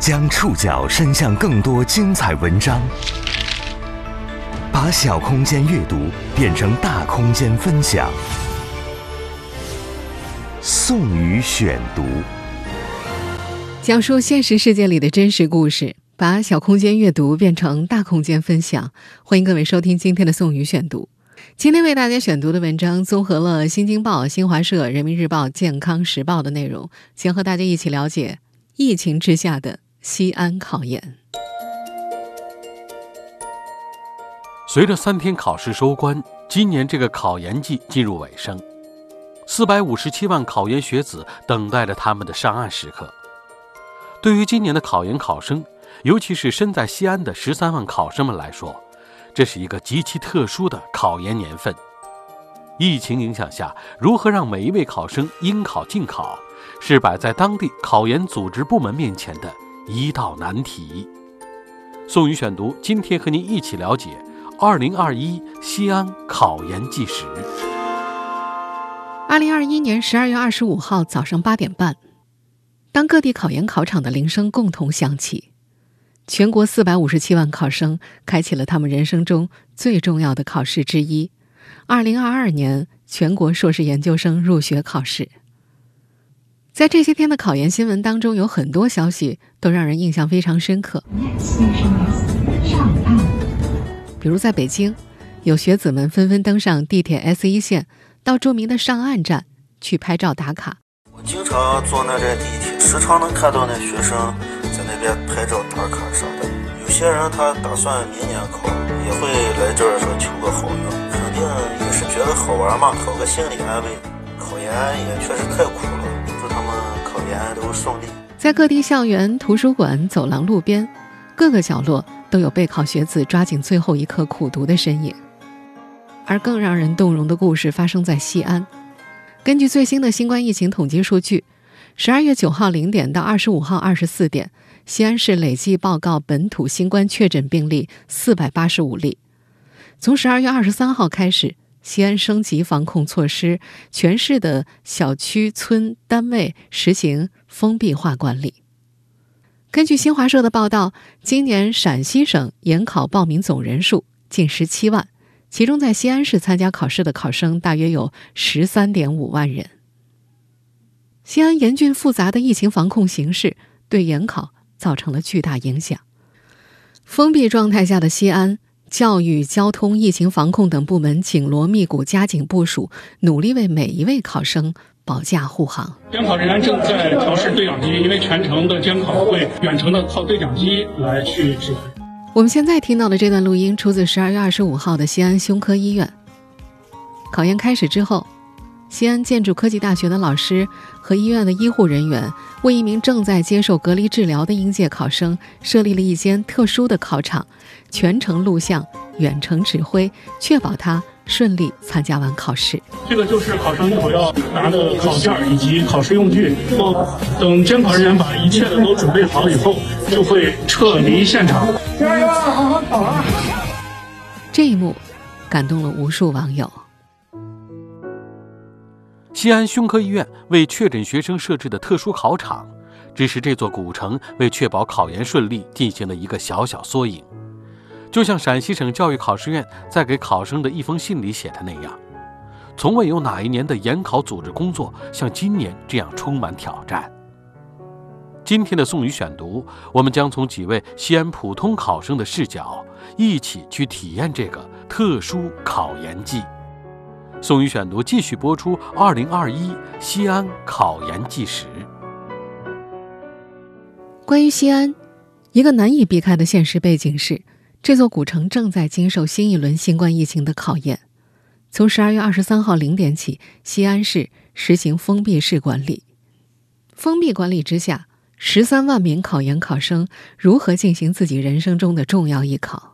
将触角伸向更多精彩文章，把小空间阅读变成大空间分享。宋宇选读，讲述现实世界里的真实故事，把小空间阅读变成大空间分享。欢迎各位收听今天的宋宇选读。今天为大家选读的文章综合了《新京报》、新华社、人民日报、健康时报的内容，先和大家一起了解疫情之下的西安考研。随着三天考试收官，今年这个考研季进入尾声，四百五十七万考研学子等待着他们的上岸时刻。对于今年的考研考生，尤其是身在西安的十三万考生们来说，这是一个极其特殊的考研年份。疫情影响下，如何让每一位考生应考尽考，是摆在当地考研组织部门面前的一道难题。宋宇选读，今天和您一起了解二零二一西安考研纪实。二零二一年十二月二十五号早上八点半，当各地考研考场的铃声共同响起。全国四百五十七万考生开启了他们人生中最重要的考试之一——二零二二年全国硕士研究生入学考试。在这些天的考研新闻当中，有很多消息都让人印象非常深刻。比如在北京，有学子们纷纷登上地铁 S 一线，到著名的上岸站去拍照打卡。我经常坐那站地铁，时常能看到那学生。在那边拍照打卡啥的，有些人他打算明年考，也会来这儿说求个好运，肯定也是觉得好玩嘛，讨个心理安慰。考研也确实太苦了，在各地校园、图书馆、走廊、路边，各个角落都有备考学子抓紧最后一刻苦读的身影。而更让人动容的故事发生在西安。根据最新的新冠疫情统计数据，十二月九号零点到二十五号二十四点。西安市累计报告本土新冠确诊病例四百八十五例。从十二月二十三号开始，西安升级防控措施，全市的小区、村、单位实行封闭化管理。根据新华社的报道，今年陕西省研考报名总人数近十七万，其中在西安市参加考试的考生大约有十三点五万人。西安严峻复杂的疫情防控形势对研考。造成了巨大影响。封闭状态下的西安，教育、交通、疫情防控等部门紧锣密鼓、加紧部署，努力为每一位考生保驾护航。监考人员正在调试对讲机，因为全程的监考会远程的靠对讲机来去指挥。我们现在听到的这段录音出自十二月二十五号的西安胸科医院。考研开始之后。西安建筑科技大学的老师和医院的医护人员为一名正在接受隔离治疗的应届考生设立了一间特殊的考场，全程录像、远程指挥，确保他顺利参加完考试。这个就是考生一会儿要拿的考卷以及考试用具。等监考人员把一切的都准备好以后，就会撤离现场。加油啊，好好考啊！这一幕感动了无数网友。西安胸科医院为确诊学生设置的特殊考场，只是这座古城为确保考研顺利进行了一个小小缩影。就像陕西省教育考试院在给考生的一封信里写的那样，从未有哪一年的研考组织工作像今年这样充满挑战。今天的宋宇选读，我们将从几位西安普通考生的视角，一起去体验这个特殊考研季。宋宇选读继续播出。二零二一西安考研纪实。关于西安，一个难以避开的现实背景是，这座古城正在经受新一轮新冠疫情的考验。从十二月二十三号零点起，西安市实行封闭式管理。封闭管理之下，十三万名考研考生如何进行自己人生中的重要艺考？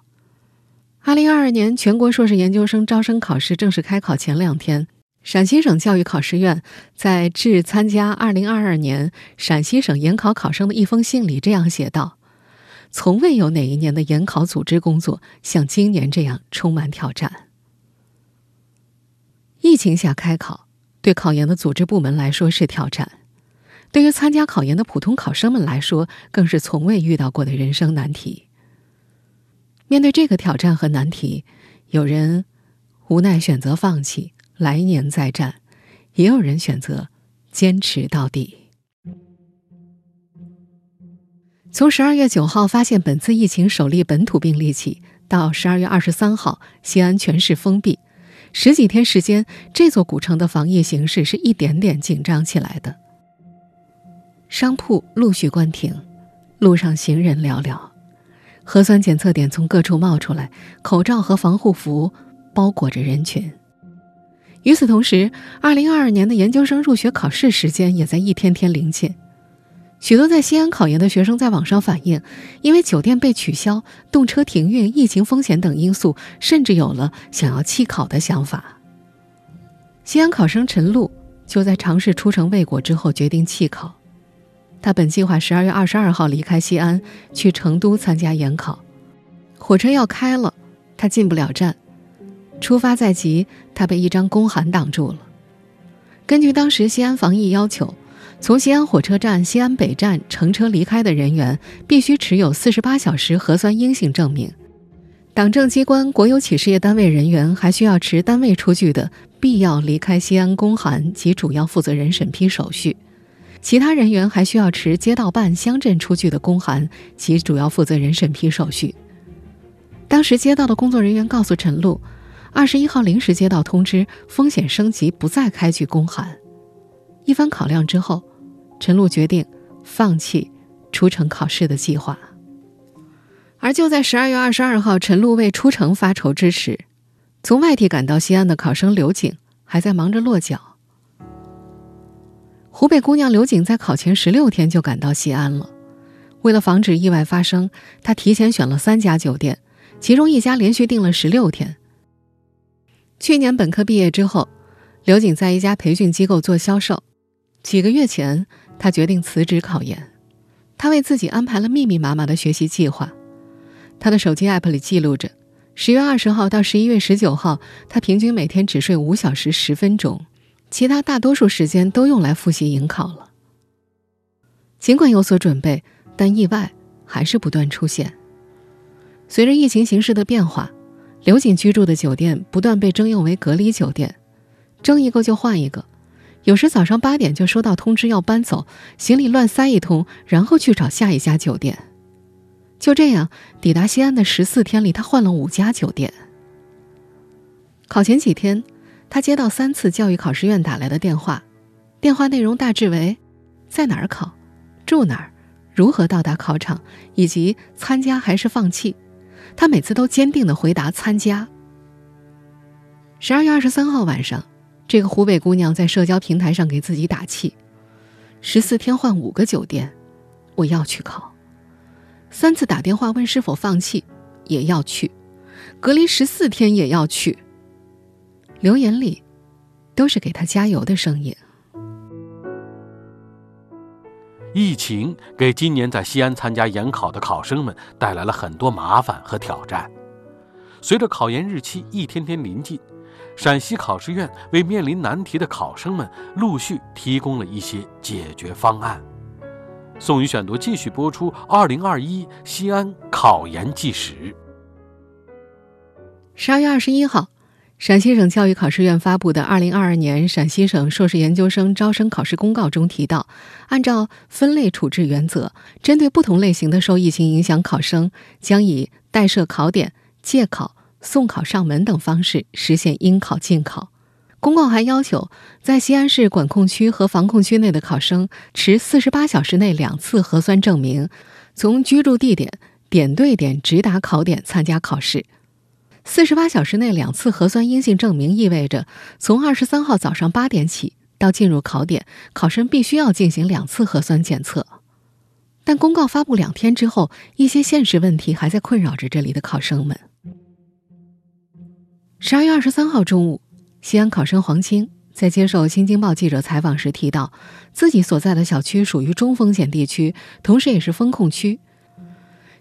二零二二年全国硕士研究生招生考试正式开考前两天，陕西省教育考试院在致参加二零二二年陕西省研考考生的一封信里这样写道：“从未有哪一年的研考组织工作像今年这样充满挑战。疫情下开考，对考研的组织部门来说是挑战，对于参加考研的普通考生们来说，更是从未遇到过的人生难题。面对这个挑战和难题，有人无奈选择放弃，来年再战；也有人选择坚持到底。从十二月九号发现本次疫情首例本土病例起，到十二月二十三号，西安全市封闭，十几天时间，这座古城的防疫形势是一点点紧张起来的。商铺陆续关停，路上行人寥寥，核酸检测点从各处冒出来，口罩和防护服包裹着人群。与此同时，二零二二年的研究生入学考试时间也在一天天临近。许多在西安考研的学生在网上反映，因为酒店被取消、动车停运、疫情风险等因素，甚至有了想要弃考的想法。西安考生陈露就在尝试出城未果之后决定弃考。他本计划十二月二十二号离开西安，去成都参加研考。火车要开了，他进不了站。出发在即，他被一张公函挡住了。根据当时西安防疫要求。从西安火车站、西安北站乘车离开的人员，必须持有四十八小时核酸阴性证明。党政机关、国有企事业单位人员还需要持单位出具的必要离开西安公函及主要负责人审批手续。其他人员还需要持街道办、乡镇出具的公函及主要负责人审批手续。当时街道的工作人员告诉陈露，二十一号临时接到通知，风险升级，不再开具公函。一番考量之后。陈露决定放弃出城考试的计划，而就在十二月二十二号，陈露为出城发愁之时，从外地赶到西安的考生刘景还在忙着落脚。湖北姑娘刘景在考前十六天就赶到西安了，为了防止意外发生，她提前选了三家酒店，其中一家连续订了十六天。去年本科毕业之后，刘景在一家培训机构做销售，几个月前。她决定辞职考研，她为自己安排了密密麻麻的学习计划。他的手机 app 里记录着：十月二十号到十一月十九号，他平均每天只睡五小时十分钟，其他大多数时间都用来复习迎考了。尽管有所准备，但意外还是不断出现。随着疫情形势的变化，刘瑾居住的酒店不断被征用为隔离酒店，征一个就换一个。有时早上八点就收到通知要搬走，行李乱塞一通，然后去找下一家酒店。就这样，抵达西安的十四天里，他换了五家酒店。考前几天，他接到三次教育考试院打来的电话，电话内容大致为：在哪儿考，住哪儿，如何到达考场，以及参加还是放弃。他每次都坚定的回答参加。十二月二十三号晚上。这个湖北姑娘在社交平台上给自己打气：十四天换五个酒店，我要去考；三次打电话问是否放弃，也要去；隔离十四天也要去。留言里，都是给他加油的声音。疫情给今年在西安参加研考的考生们带来了很多麻烦和挑战。随着考研日期一天天临近。陕西考试院为面临难题的考生们陆续提供了一些解决方案。宋宇选读继续播出：二零二一西安考研纪实。十二月二十一号，陕西省教育考试院发布的《二零二二年陕西省硕士研究生招生考试公告》中提到，按照分类处置原则，针对不同类型的受疫情影响考生，将以代设考点、借考。送考上门等方式实现应考尽考。公告还要求，在西安市管控区和防控区内的考生持四十八小时内两次核酸证明，从居住地点点对点直达考点参加考试。四十八小时内两次核酸阴性证明意味着，从二十三号早上八点起到进入考点，考生必须要进行两次核酸检测。但公告发布两天之后，一些现实问题还在困扰着这里的考生们。十二月二十三号中午，西安考生黄青在接受《新京报》记者采访时提到，自己所在的小区属于中风险地区，同时也是封控区。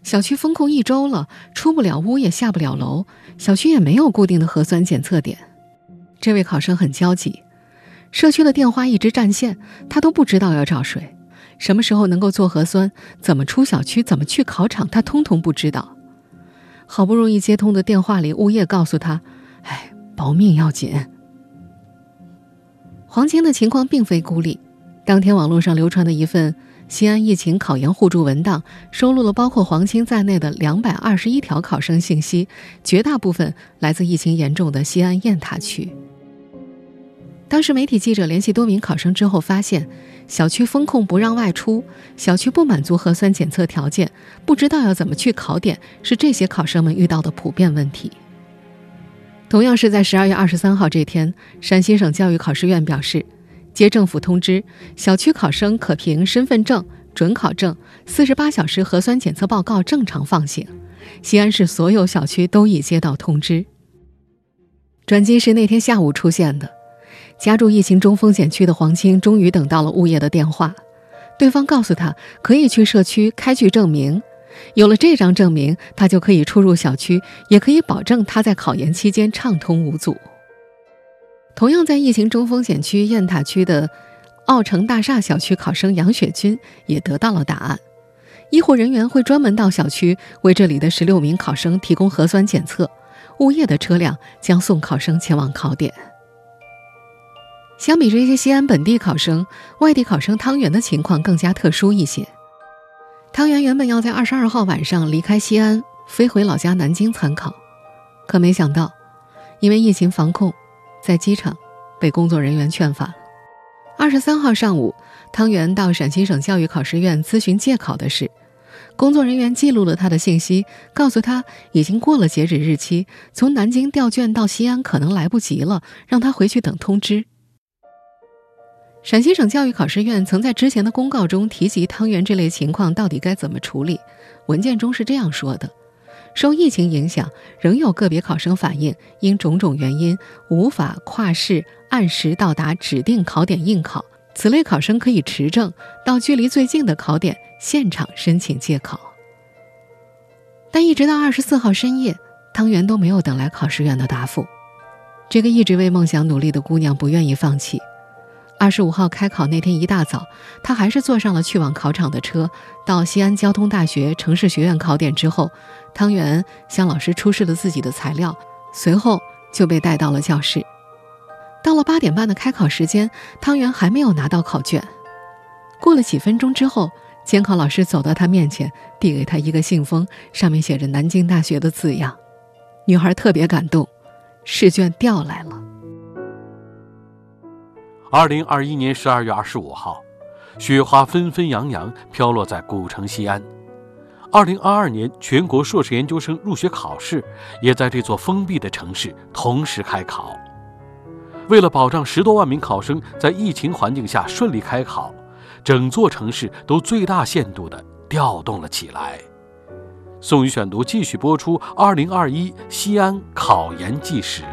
小区封控一周了，出不了屋，也下不了楼，小区也没有固定的核酸检测点。这位考生很焦急，社区的电话一直占线，他都不知道要找谁。什么时候能够做核酸，怎么出小区，怎么去考场，他通通不知道。好不容易接通的电话里，物业告诉他：“哎，保命要紧。”黄青的情况并非孤立。当天网络上流传的一份西安疫情考研互助文档，收录了包括黄青在内的两百二十一条考生信息，绝大部分来自疫情严重的西安雁塔区。当时媒体记者联系多名考生之后，发现小区封控不让外出，小区不满足核酸检测条件，不知道要怎么去考点，是这些考生们遇到的普遍问题。同样是在十二月二十三号这天，陕西省教育考试院表示，接政府通知，小区考生可凭身份证、准考证、四十八小时核酸检测报告正常放行。西安市所有小区都已接到通知。转机是那天下午出现的。家住疫情中风险区的黄青终于等到了物业的电话，对方告诉他可以去社区开具证明，有了这张证明，他就可以出入小区，也可以保证他在考研期间畅通无阻。同样在疫情中风险区雁塔区的奥城大厦小区考生杨雪军也得到了答案，医护人员会专门到小区为这里的十六名考生提供核酸检测，物业的车辆将送考生前往考点。相比这些西安本地考生，外地考生汤圆的情况更加特殊一些。汤圆原本要在二十二号晚上离开西安，飞回老家南京参考，可没想到，因为疫情防控，在机场被工作人员劝返。二十三号上午，汤圆到陕西省教育考试院咨询借考的事，工作人员记录了他的信息，告诉他已经过了截止日期，从南京调卷到西安可能来不及了，让他回去等通知。陕西省教育考试院曾在之前的公告中提及汤圆这类情况到底该怎么处理。文件中是这样说的：受疫情影响，仍有个别考生反映因种种原因无法跨市按时到达指定考点应考，此类考生可以持证到距离最近的考点现场申请借考。但一直到二十四号深夜，汤圆都没有等来考试院的答复。这个一直为梦想努力的姑娘不愿意放弃。二十五号开考那天一大早，他还是坐上了去往考场的车。到西安交通大学城市学院考点之后，汤圆向老师出示了自己的材料，随后就被带到了教室。到了八点半的开考时间，汤圆还没有拿到考卷。过了几分钟之后，监考老师走到他面前，递给他一个信封，上面写着南京大学的字样。女孩特别感动，试卷调来了。二零二一年十二月二十五号，雪花纷纷扬扬飘落在古城西安。二零二二年全国硕士研究生入学考试也在这座封闭的城市同时开考。为了保障十多万名考生在疫情环境下顺利开考，整座城市都最大限度地调动了起来。宋宇选读继续播出：二零二一西安考研纪实。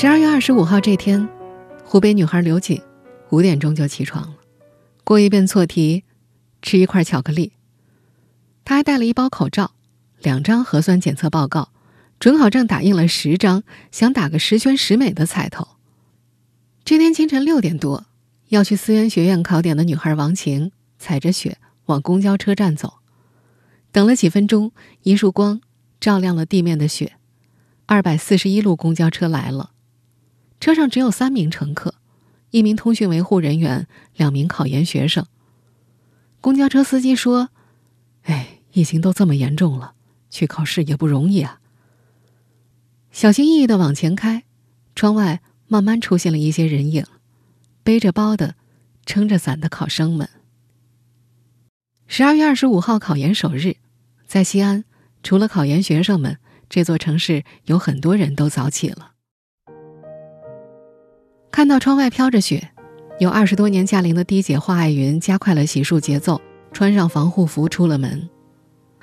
十二月二十五号这天，湖北女孩刘瑾五点钟就起床了，过一遍错题，吃一块巧克力。她还带了一包口罩，两张核酸检测报告，准考证打印了十张，想打个十全十美的彩头。这天清晨六点多，要去思源学院考点的女孩王晴踩着雪往公交车站走，等了几分钟，一束光照亮了地面的雪，二百四十一路公交车来了。车上只有三名乘客，一名通讯维护人员，两名考研学生。公交车司机说：“哎，疫情都这么严重了，去考试也不容易啊。”小心翼翼的往前开，窗外慢慢出现了一些人影，背着包的，撑着伞的考生们。十二月二十五号考研首日，在西安，除了考研学生们，这座城市有很多人都早起了。看到窗外飘着雪，有二十多年驾龄的的姐华爱云加快了洗漱节奏，穿上防护服出了门。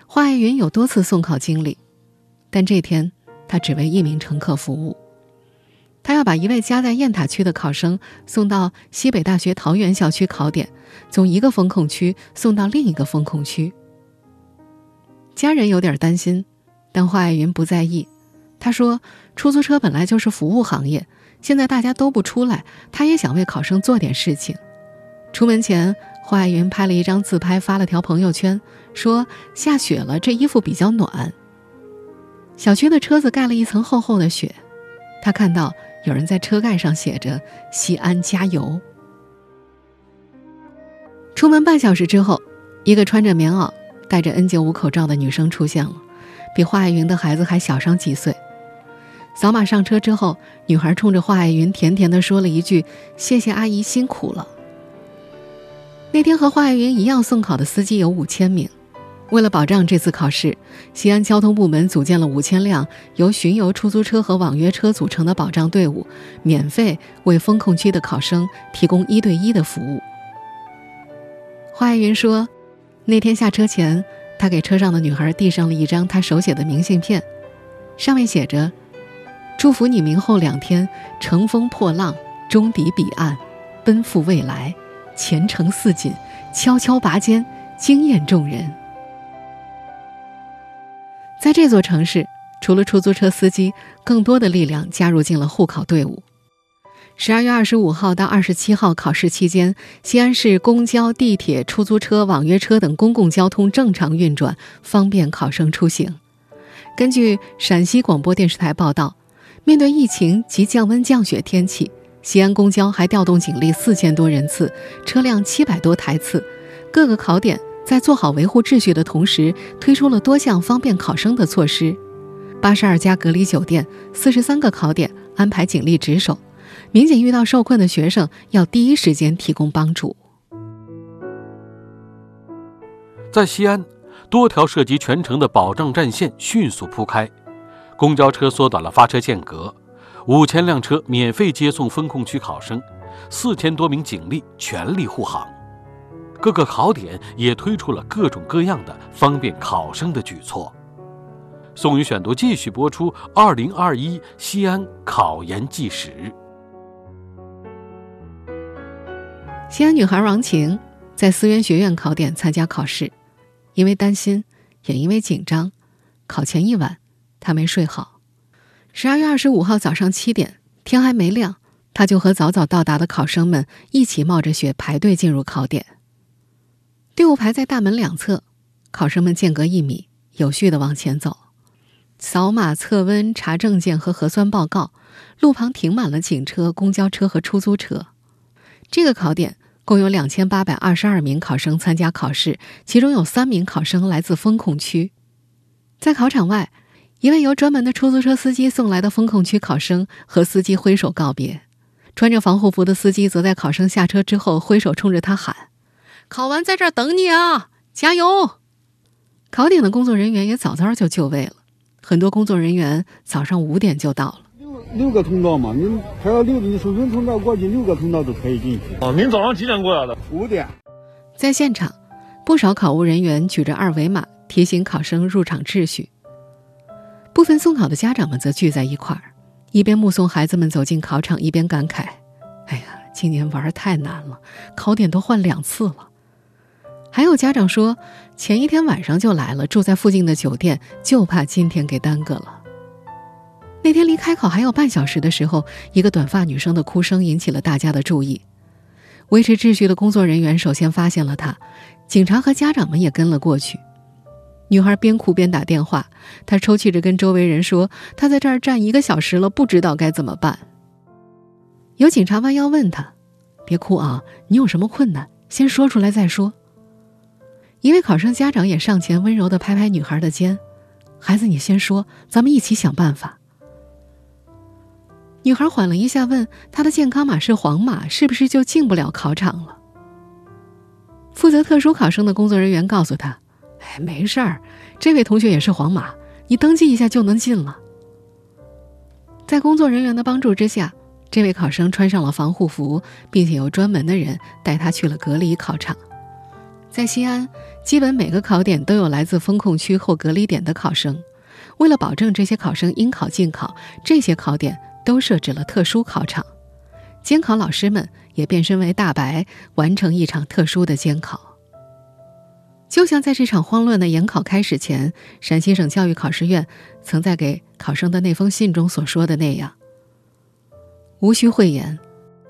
华爱云有多次送考经历，但这天她只为一名乘客服务。她要把一位家在雁塔区的考生送到西北大学桃园校区考点，从一个风控区送到另一个风控区。家人有点担心，但华爱云不在意。她说：“出租车本来就是服务行业。”现在大家都不出来，他也想为考生做点事情。出门前，华爱云拍了一张自拍，发了条朋友圈，说下雪了，这衣服比较暖。小区的车子盖了一层厚厚的雪，他看到有人在车盖上写着“西安加油”。出门半小时之后，一个穿着棉袄、戴着 N95 口罩的女生出现了，比华爱云的孩子还小上几岁。扫码上车之后，女孩冲着华爱云甜甜的说了一句：“谢谢阿姨辛苦了。”那天和华爱云一样送考的司机有五千名。为了保障这次考试，西安交通部门组建了五千辆由巡游出租车和网约车组成的保障队伍，免费为风控区的考生提供一对一的服务。华爱云说，那天下车前，他给车上的女孩递上了一张他手写的明信片，上面写着：“祝福你明后两天乘风破浪，终抵彼岸，奔赴未来，前程似锦，悄悄拔尖，惊艳众人。”在这座城市，除了出租车司机，更多的力量加入进了护考队伍。十二月二十五号到二十七号考试期间，西安市公交、地铁、出租车、网约车等公共交通正常运转，方便考生出行。根据陕西广播电视台报道，面对疫情及降温降雪天气，西安公交还调动警力四千多人次，车辆七百多台次。各个考点在做好维护秩序的同时，推出了多项方便考生的措施：八十二家隔离酒店、四十三个考点安排警力值守。民警遇到受困的学生，要第一时间提供帮助。在西安，多条涉及全城的保障战线迅速铺开，公交车缩短了发车间隔，五千辆车免费接送风控区考生，四千多名警力全力护航。各个考点也推出了各种各样的方便考生的举措。宋宇选读继续播出：二零二一西安考研纪实。西安女孩王晴在思源学院考点参加考试，因为担心，也因为紧张，考前一晚他没睡好。十二月二十五号早上七点，天还没亮，他就和早早到达的考生们一起冒着雪排队进入考点。队伍排在大门两侧，考生们间隔一米，有序的往前走，扫码测温、查证件和核酸报告。路旁停满了警车、公交车和出租车。这个考点共有两千八百二十二名考生参加考试，其中有三名考生来自风控区。在考场外，一位由专门的出租车司机送来的风控区考生和司机挥手告别。穿着防护服的司机则在考生下车之后挥手冲着他喊：“考完在这儿等你啊，加油！”考点的工作人员也早早就就位了，很多工作人员早上五点就到了。六六个通道嘛，您排到六，你首先通道过去，六个通道都可以进去。哦，您早上几点过来的？五点。在现场，不少考务人员举着二维码提醒考生入场秩序。部分送考的家长们则聚在一块儿，一边目送孩子们走进考场，一边感慨：“哎呀，今年玩儿太难了，考点都换两次了。”还有家长说，前一天晚上就来了，住在附近的酒店，就怕今天给耽搁了。那天离开考还有半小时的时候，一个短发女生的哭声引起了大家的注意。维持秩序的工作人员首先发现了她，警察和家长们也跟了过去。女孩边哭边打电话，她抽泣着跟周围人说：“她在这儿站一个小时了，不知道该怎么办。”有警察弯腰问她：“别哭啊，你有什么困难？先说出来再说。”一位考生家长也上前温柔地拍拍女孩的肩：“孩子，你先说，咱们一起想办法。”女孩缓了一下，问：“她的健康码是黄码，是不是就进不了考场了？”负责特殊考生的工作人员告诉她：“哎，没事儿，这位同学也是黄码，你登记一下就能进了。”在工作人员的帮助之下，这位考生穿上了防护服，并且由专门的人带他去了隔离考场。在西安，基本每个考点都有来自风控区或隔离点的考生。为了保证这些考生应考尽考，这些考点。都设置了特殊考场，监考老师们也变身为大白，完成一场特殊的监考。就像在这场慌乱的研考开始前，陕西省教育考试院曾在给考生的那封信中所说的那样：“无需讳言，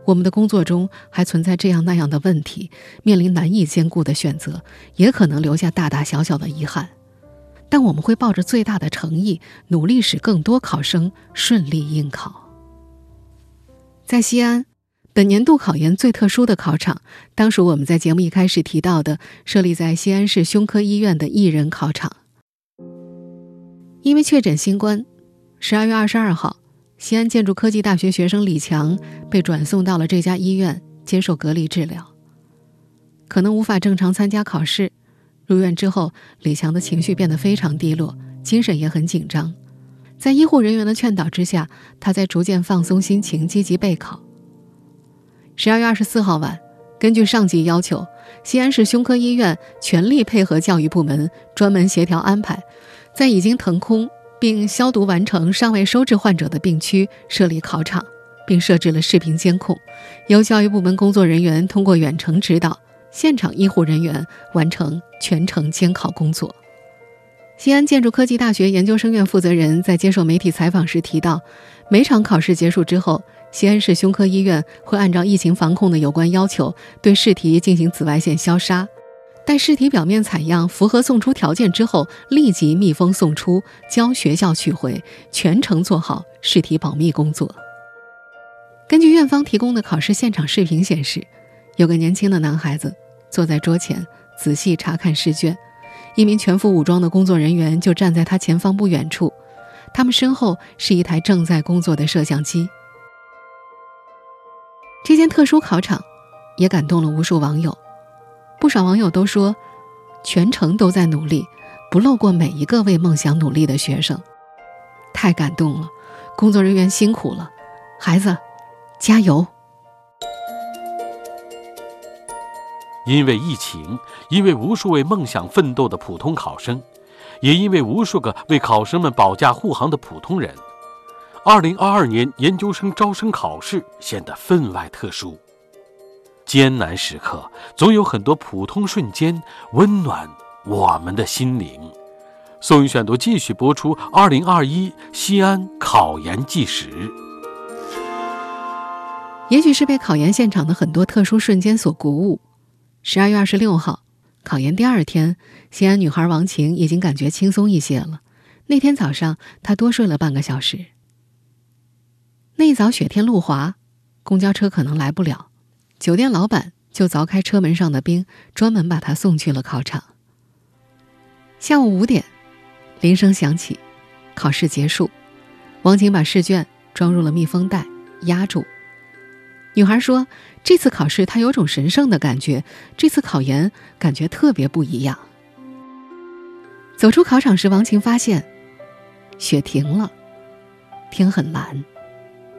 我们的工作中还存在这样那样的问题，面临难以兼顾的选择，也可能留下大大小小的遗憾。但我们会抱着最大的诚意，努力使更多考生顺利应考。在西安，本年度考研最特殊的考场，当属我们在节目一开始提到的设立在西安市胸科医院的一人考场。因为确诊新冠，十二月二十二号，西安建筑科技大学学生李强被转送到了这家医院接受隔离治疗，可能无法正常参加考试。入院之后，李强的情绪变得非常低落，精神也很紧张。在医护人员的劝导之下，他在逐渐放松心情，积极备考。十二月二十四号晚，根据上级要求，西安市胸科医院全力配合教育部门，专门协调安排，在已经腾空并消毒完成、尚未收治患者的病区设立考场，并设置了视频监控，由教育部门工作人员通过远程指导。现场医护人员完成全程监考工作。西安建筑科技大学研究生院负责人在接受媒体采访时提到，每场考试结束之后，西安市胸科医院会按照疫情防控的有关要求，对试题进行紫外线消杀，待试题表面采样符合送出条件之后，立即密封送出，交学校取回，全程做好试题保密工作。根据院方提供的考试现场视频显示，有个年轻的男孩子。坐在桌前仔细查看试卷，一名全副武装的工作人员就站在他前方不远处，他们身后是一台正在工作的摄像机。这间特殊考场也感动了无数网友，不少网友都说，全程都在努力，不漏过每一个为梦想努力的学生，太感动了，工作人员辛苦了，孩子，加油！因为疫情，因为无数为梦想奋斗的普通考生，也因为无数个为考生们保驾护航的普通人，二零二二年研究生招生考试显得分外特殊。艰难时刻，总有很多普通瞬间温暖我们的心灵。宋宇选读继续播出：二零二一西安考研纪实。也许是被考研现场的很多特殊瞬间所鼓舞。十二月二十六号，考研第二天，西安女孩王晴已经感觉轻松一些了。那天早上，她多睡了半个小时。那一早雪天路滑，公交车可能来不了，酒店老板就凿开车门上的冰，专门把她送去了考场。下午五点，铃声响起，考试结束，王晴把试卷装入了密封袋，压住。女孩说：“这次考试她有种神圣的感觉，这次考研感觉特别不一样。”走出考场时，王晴发现，雪停了，天很蓝，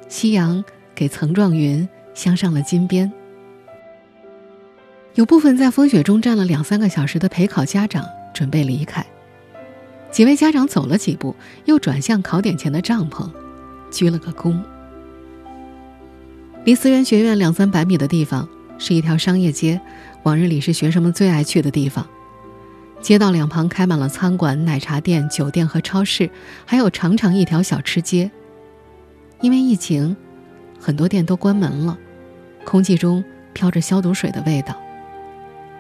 夕阳给层状云镶上了金边。有部分在风雪中站了两三个小时的陪考家长准备离开，几位家长走了几步，又转向考点前的帐篷，鞠了个躬。离思源学院两三百米的地方是一条商业街，往日里是学生们最爱去的地方。街道两旁开满了餐馆、奶茶店、酒店和超市，还有长长一条小吃街。因为疫情，很多店都关门了，空气中飘着消毒水的味道。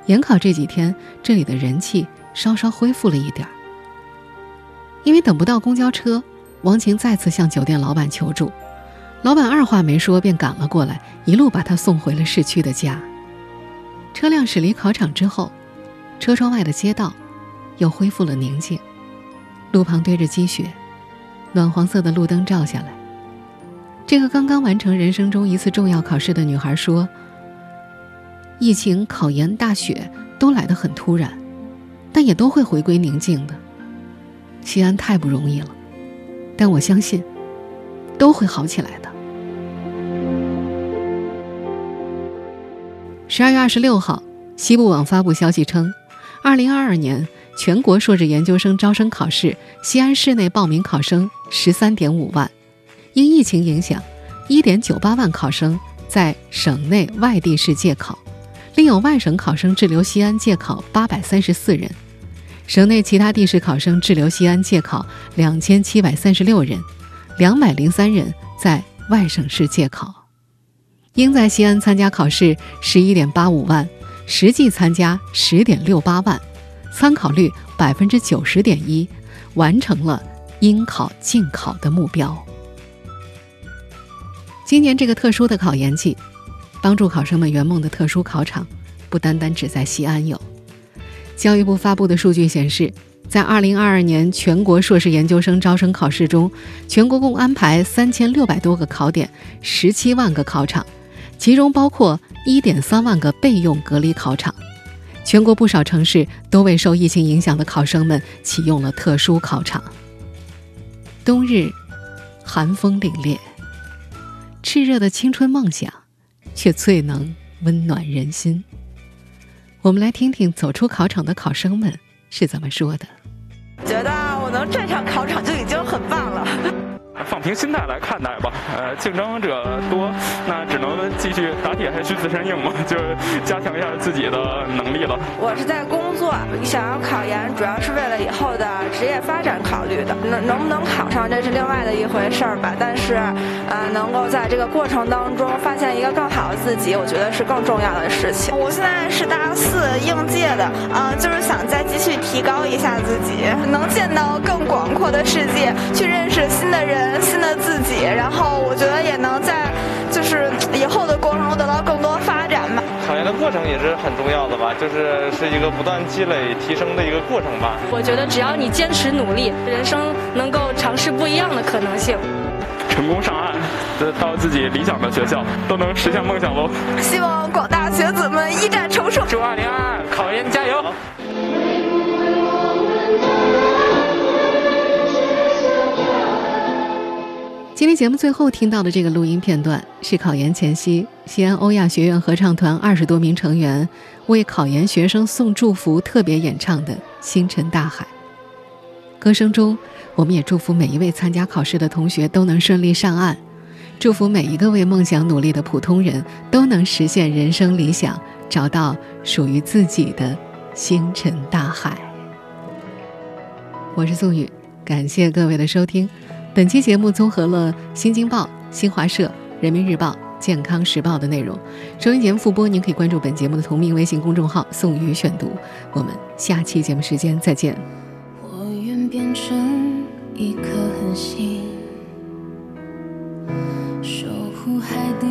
研考这几天，这里的人气稍稍恢复了一点儿。因为等不到公交车，王晴再次向酒店老板求助。老板二话没说便赶了过来，一路把他送回了市区的家。车辆驶离考场之后，车窗外的街道又恢复了宁静，路旁堆着积雪，暖黄色的路灯照下来。这个刚刚完成人生中一次重要考试的女孩说：“疫情、考研、大雪都来得很突然，但也都会回归宁静的。西安太不容易了，但我相信都会好起来的。”十二月二十六号，西部网发布消息称，二零二二年全国硕士研究生招生考试，西安市内报名考生十三点五万，因疫情影响，一点九八万考生在省内外地市借考，另有外省考生滞留西安借考八百三十四人，省内其他地市考生滞留西安借考两千七百三十六人，两百零三人在外省市借考。应在西安参加考试十一点八五万，实际参加十点六八万，参考率百分之九十点一，完成了应考尽考的目标。今年这个特殊的考研季，帮助考生们圆梦的特殊考场，不单单只在西安有。教育部发布的数据显示，在2022年全国硕士研究生招生考试中，全国共安排3600多个考点，17万个考场，其中包括1.3万个备用隔离考场。全国不少城市都为受疫情影响的考生们启用了特殊考场。冬日，寒风凛冽。炽热的青春梦想，却最能温暖人心。我们来听听走出考场的考生们是怎么说的。觉得我能站上考场就已经很棒了。放平心态来看待吧，呃，竞争者多，那只能继续打铁还需自身硬嘛，就是加强一下自己的能力了。我是在工作，想要考研，主要是为了以后的职业发展考虑的。能能不能考上，这是另外的一回事儿吧。但是，呃，能够在这个过程当中发现一个更好的自己，我觉得是更重要的事情。我现在是大四应届的，啊，就是想再继续提高一下自己，能见到更广阔的世界，去认识新的人。新的自己，然后我觉得也能在就是以后的过程中得到更多发展吧。考研的过程也是很重要的吧，就是是一个不断积累提升的一个过程吧。我觉得只要你坚持努力，人生能够尝试不一样的可能性。成功上岸，到自己理想的学校，都能实现梦想喽。希望广大学子们一战成硕。祝二零二二考研加油！今天节目最后听到的这个录音片段，是考研前夕，西安欧亚学院合唱团二十多名成员为考研学生送祝福特别演唱的《星辰大海》。歌声中，我们也祝福每一位参加考试的同学都能顺利上岸，祝福每一个为梦想努力的普通人都能实现人生理想，找到属于自己的星辰大海。我是宋宇，感谢各位的收听。本期节目综合了《新京报》、新华社、人民日报、健康时报的内容。收音节目复播，您可以关注本节目的同名微信公众号“宋宇选读”。我们下期节目时间再见。我愿变成一颗恒星，守护海底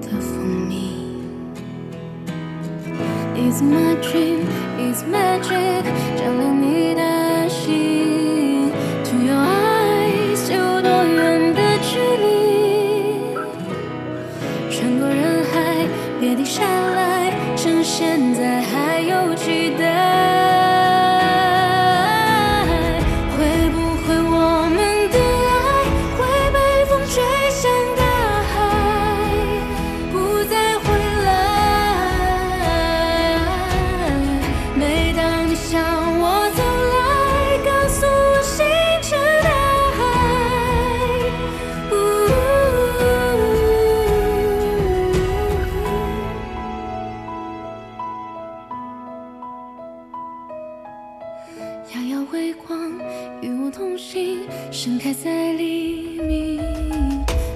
的蜂蜜。It's my dream, it's magic，照亮你遥遥微光，与我同行，盛开在黎明。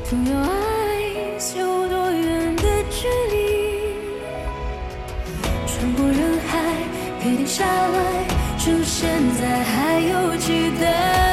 To your eyes，有多远的距离？穿过人海，别停下来，趁现在还有期待。